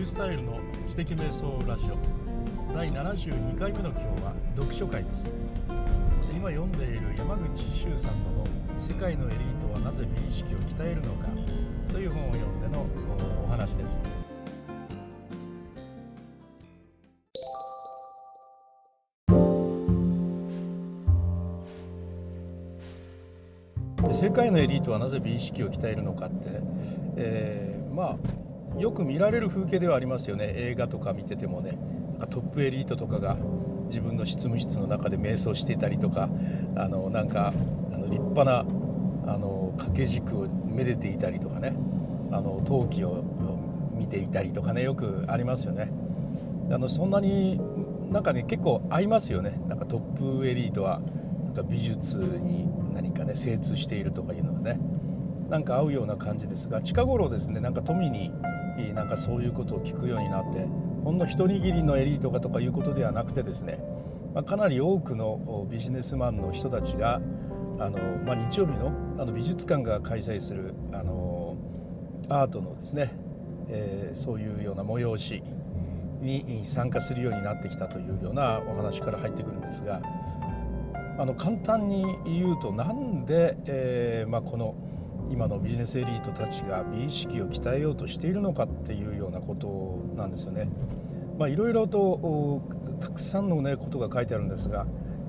ュースタイルの知的瞑想ラジオ。第72回目の今日は読書会です。今読んでいる山口周さんの本「世界のエリートはなぜ美意識を鍛えるのか」という本を読んでのお話です。世界のエリートはなぜ美意識を鍛えるのかって、えー、まあよく見られる風景ではありますよね。映画とか見ててもね。トップエリートとかが自分の執務室の中で瞑想していたりとかあのなんかあの立派なあの掛け軸をめでていたりとかね。あの陶器を見ていたりとかね。よくありますよね。あのそんなになんかね結構合いますよね。なんかトップエリートはなんか美術に何かね精通しているとかいうのがね。なんか合うような感じですが近頃ですねなんか富になんかそういうことを聞くようになってほんの一握りのエリートがとかいうことではなくてですね、まあ、かなり多くのビジネスマンの人たちがあの、まあ、日曜日のあの美術館が開催するあのアートのですね、えー、そういうような催しに参加するようになってきたというようなお話から入ってくるんですがあの簡単に言うとなんで、えーまあ、この今のビジネスエリートたちが美意識を鍛えようとしているのかっていうようなことなんですよね。まあ、いろいろとたくさんの、ね、ことが書いてあるんですが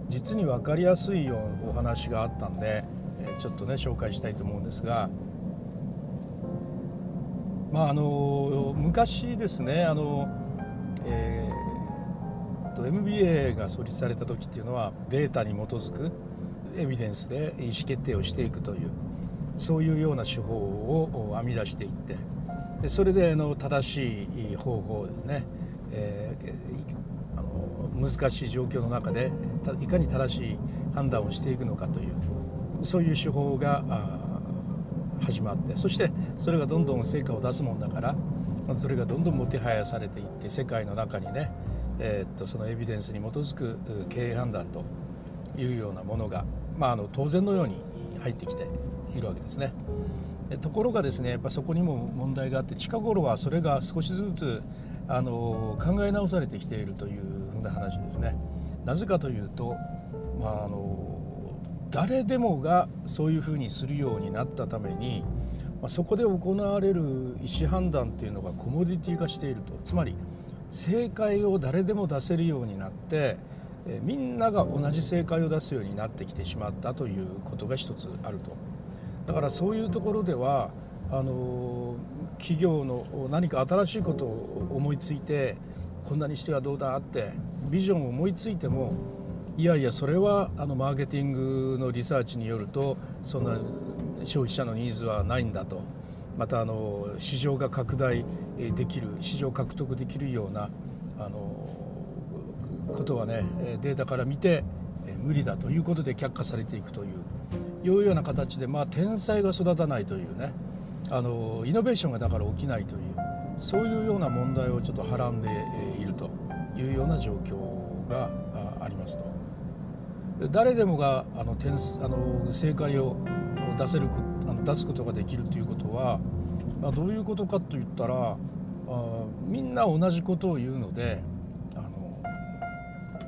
実に分かりやすいようなお話があったんで、ちょっとね紹介したいと思うんですが、まあ、あの昔ですねあの、えー、と MBA が創立された時っていうのはデータに基づくエビデンスで意思決定をしていくというそういうような手法を編み出していってでそれであの正しい方法ですね、えー、あの難しい状況の中でいかに正しい判断をしていくのかというそういう手法が始まってそしてそれがどんどん成果を出すもんだからそれがどんどんもてはやされていって世界の中にね、えー、っとそのエビデンスに基づく経営判断というようなものが、まあ、あの当然のように入ってきているわけですねで。ところがですねやっぱそこにも問題があって近頃はそれが少しずつあの考え直されてきているというふうな話ですね。なぜかというと、まあ、あの誰でもがそういうふうにするようになったために、ま、そこで行われる意思判断というのがコモディティ化しているとつまり正解を誰でも出せるようになってえみんなが同じ正解を出すようになってきてしまったということが一つあると。だからそういうところではあの企業の何か新しいことを思いついてこんなにしてはどうだってビジョンを思いついてもいやいやそれはあのマーケティングのリサーチによるとそんな消費者のニーズはないんだと。またあの市場が拡大できる市場獲得できるようなあのことはねデータから見て無理だということで却下されていくといういうような形で、まあ、天才が育たないというねあのイノベーションがだから起きないというそういうような問題をちょっとはらんでいるというような状況がありますと。誰でもがあの点あの正解を出せる出すことができるということは、まあ、どういうことかといったらあみんな同じことを言うので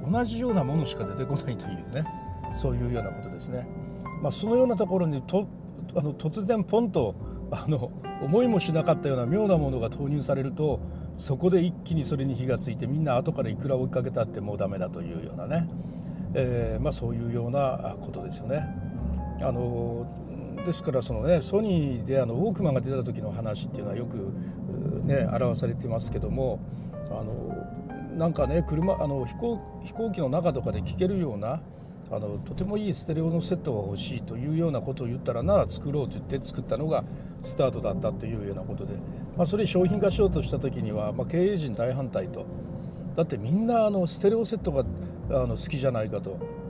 同じようなものしか出てこないというねそういうようなことですね。まあ、そのようなところにとあの突然ポンとあの思いもしなかったような妙なものが投入されるとそこで一気にそれに火がついてみんな後からいくら追いかけたってもうダメだというようなね、えー、まあ、そういうようなことですよね。あのですからその、ね、ソニーであのウォークマンが出た時の話っていうのはよく、ね、表されてますけどもあのなんかね車あの飛行飛行機の中とかで聴けるようなあのとてもいいステレオのセットが欲しいというようなことを言ったらなら作ろうと言って作ったのがスタートだったというようなことで、まあ、それ商品化しようとした時には、まあ、経営陣大反対とだってみんなあのステレオセットがあの好きじゃないかと。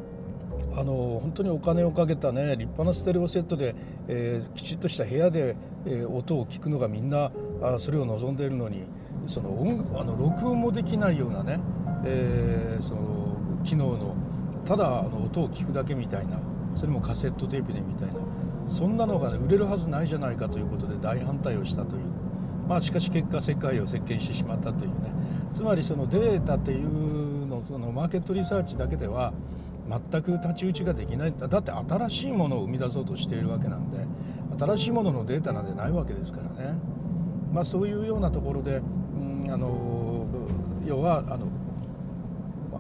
あの本当にお金をかけたね立派なステレオセットで、えー、きちっとした部屋で、えー、音を聞くのがみんなあそれを望んでいるのにその音あの録音もできないようなね、えー、その機能のただあの音を聞くだけみたいなそれもカセットテープでみたいなそんなのが、ね、売れるはずないじゃないかということで大反対をしたというまあ、しかし結果世界を席巻してしまったというね。つまりそのデータっていうのそのマーケットリサーチだけでは全く太刀打ちができない。だって新しいものを生み出そうとしているわけなんで新しいもののデータなんてないわけですからね、まあ、そういうようなところで、うん、あの要はあの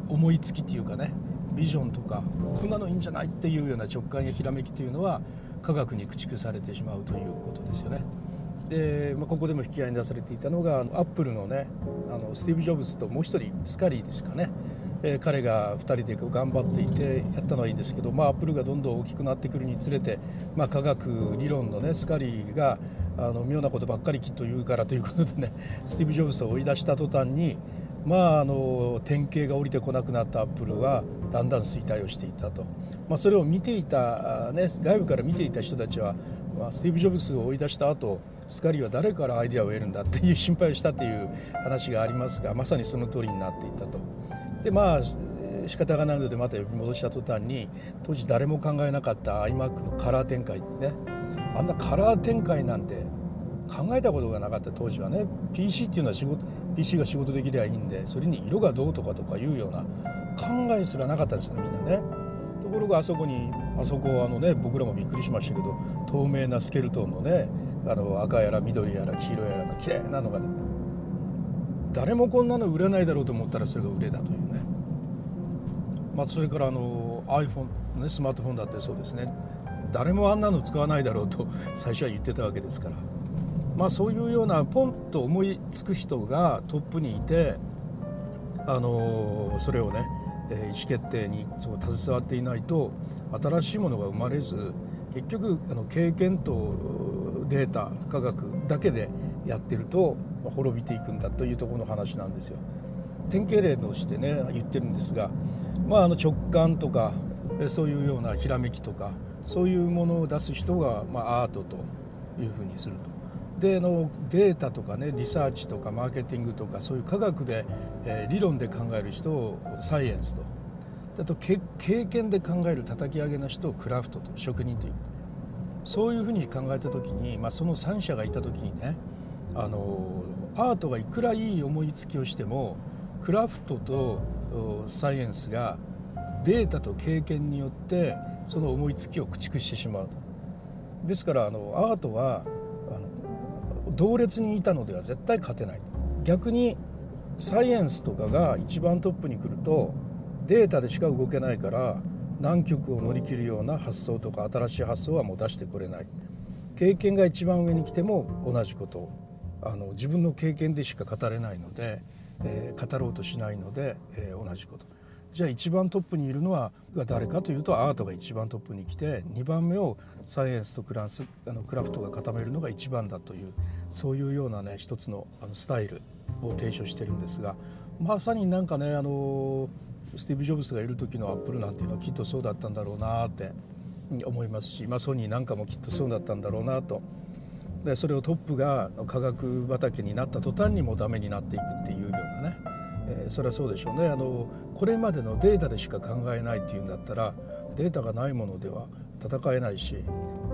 思いつきっていうかねビジョンとかこんなのいいんじゃないっていうような直感やひらめきというのは科学に駆逐されてしまうということですよね。で、まあ、ここでも引き合いに出されていたのがアップルのねあのスティーブ・ジョブズともう一人スカリーですかね、え、彼が2人で頑張っていてやったのはいいんですけど、まあ、アップルがどんどん大きくなってくるにつれて、まあ、科学理論のねスカリーがあの妙なことばっかりきっと言うからということでね スティーブ・ジョブズを追い出した途端にまあ、あの典型が降りてこなくなったアップルはだんだん衰退をしていたと、まあ、それを見ていた、ね、外部から見ていた人たちは、まあ、スティーブ・ジョブズを追い出した後スカリーは誰からアイデアを得るんだっていう心配をしたという話がありますがまさにその通りになっていたと。でまあ仕方がないのでまた呼び戻した途端に当時誰も考えなかった iMac のカラー展開ってね。あんなカラー展開なんて考えたことがなかった当時はね。PC っていうのは仕事 PC が仕事できりゃいいんでそれに色がどうとかとかいうような考えすらなかったんですよみんなね。ところがあそこにあそこあのね僕らもびっくりしましたけど透明なスケルトンのねあの赤やら緑やら黄色やらの綺麗なのが、ね、誰もこんなの売れないだろうと思ったらそれが売れたという、まあ、それからあの iPhone、ね、スマートフォンだってそうですね誰もあんなの使わないだろうと 最初は言ってたわけですから、まあ、そういうようなポンと思いつく人がトップにいてあのそれをね意思決定に携わっていないと新しいものが生まれず結局あの経験とデータ科学だけでやってると滅びていくんだというところの話なんですよ。典型例としてね言ってるんですが、まあ、あの直感とかそういうようなひらめきとかそういうものを出す人が、まあ、アートというふうにすると。でのデータとかねリサーチとかマーケティングとかそういう科学で、えー、理論で考える人をサイエンスとあと経験で考える叩き上げの人をクラフトと職人というそういうふうに考えた時に、まあ、その3者がいた時にねあのアートがいくらいい思いつきをしてもクラフトとサイエンスがデータと経験によってその思いつきを駆逐してしまうですからあのアートはあの同列にいたのでは絶対勝てない逆にサイエンスとかが一番トップに来るとデータでしか動けないから難局を乗り切るような発想とか新しい発想はもう出してくれない。経験が一番上に来ても同じことあの自分の経験でしか語れないので、えー、語ろうとしないので、えー、同じこと。じゃあ一番トップにいるのは誰かというとアートが一番トップに来て2番目をサイエンスとクラスあのクラフトが固めるのが一番だというそういうようなね一つのあのスタイルを提唱してるんですがまさになんかねあのスティーブ・ジョブズがいる時のアップルなんていうのはきっとそうだったんだろうなって思いますし、まあ、ソニーなんかもきっとそうだったんだろうなと。でそれをトップが科学畑になった途端にもダメになっていくっていうね、えー、それはそうでしょうねあのこれまでのデータでしか考えないっていうんだったらデータがないものでは戦えないし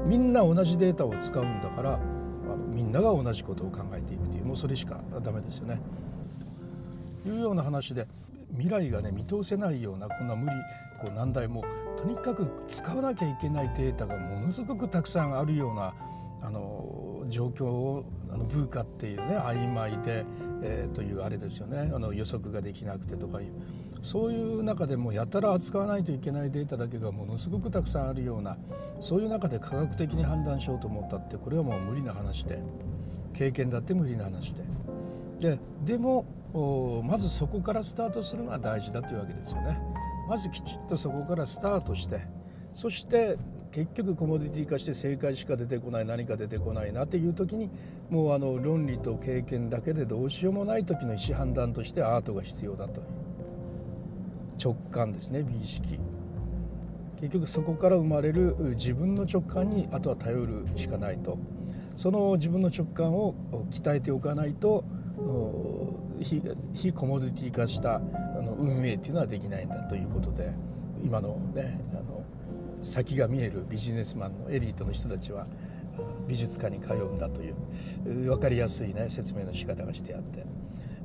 みんな同じデータを使うんだからあのみんなが同じことを考えていくというもうそれしかダメですよね。いうような話で未来がね見通せないようなこんな無理こう難題もとにかく使わなきゃいけないデータがものすごくたくさんあるようなあの状況をあのブーカっていうね曖昧で、えー、というあれですよねあの予測ができなくてとかいうそういう中でもやたら扱わないといけないデータだけがものすごくたくさんあるようなそういう中で科学的に判断しようと思ったってこれはもう無理な話で経験だって無理な話で。ででもまずそこからスタートするのが大事だというわけですよね。まずきちっとそこからスタートしてそして結局コモディティ化して正解しか出てこない何か出てこないなっていう時にもうあの論理と経験だけでどうしようもない時の意思判断としてアートが必要だと直感ですね美意識。結局そこから生まれる自分の直感にあとは頼るしかないと。その自分の直感を鍛えておかないと非コモディティ化したあの運営っていうのはできないんだということで今のねあの先が見えるビジネスマンのエリートの人たちは美術館に通うんだという分かりやすい、ね、説明の仕方がしてあって。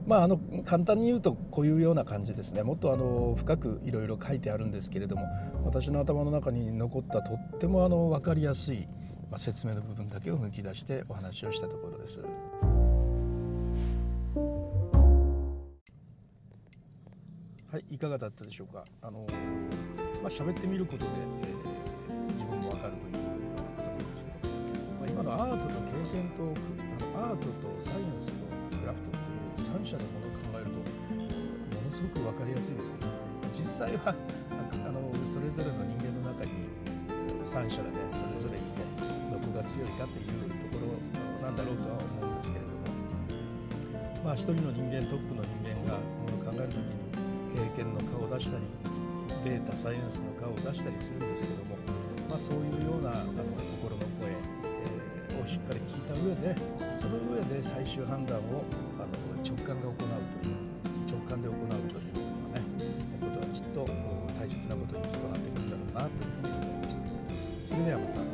まあ、あの簡単に言うとこういうような感じですねもっとあの深くいろいろ書いてあるんですけれども私の頭の中に残ったとってもあの分かりやすい、まあ、説明の部分だけを抜き出してお話をしたところです。はい、いかがだったでしょうか？あのまあ喋ってみることで、えー、自分もわかるというようなことなんですけど、まあ、今のアートと経験とアートとサイエンスとクラフトっていう3者でものを考えるとものすごく分かりやすいですよね。実際はあのそれぞれの人間の中に3者がねそれぞれいてどこが強いかというところなんだろうとは思うんですけれどもまあ一人の人間トップの人間がものを考える時に経験の顔を出したりデータサイエンスの顔を出したりするんですけども、まあ、そういうようなあの心の声、えー、をしっかり聞いた上でその上で最終判断をあの直感が行うという直感で行うというようなねことはきっと大切なことにきっとなってくるんだろうなというふうに思いました。それではまた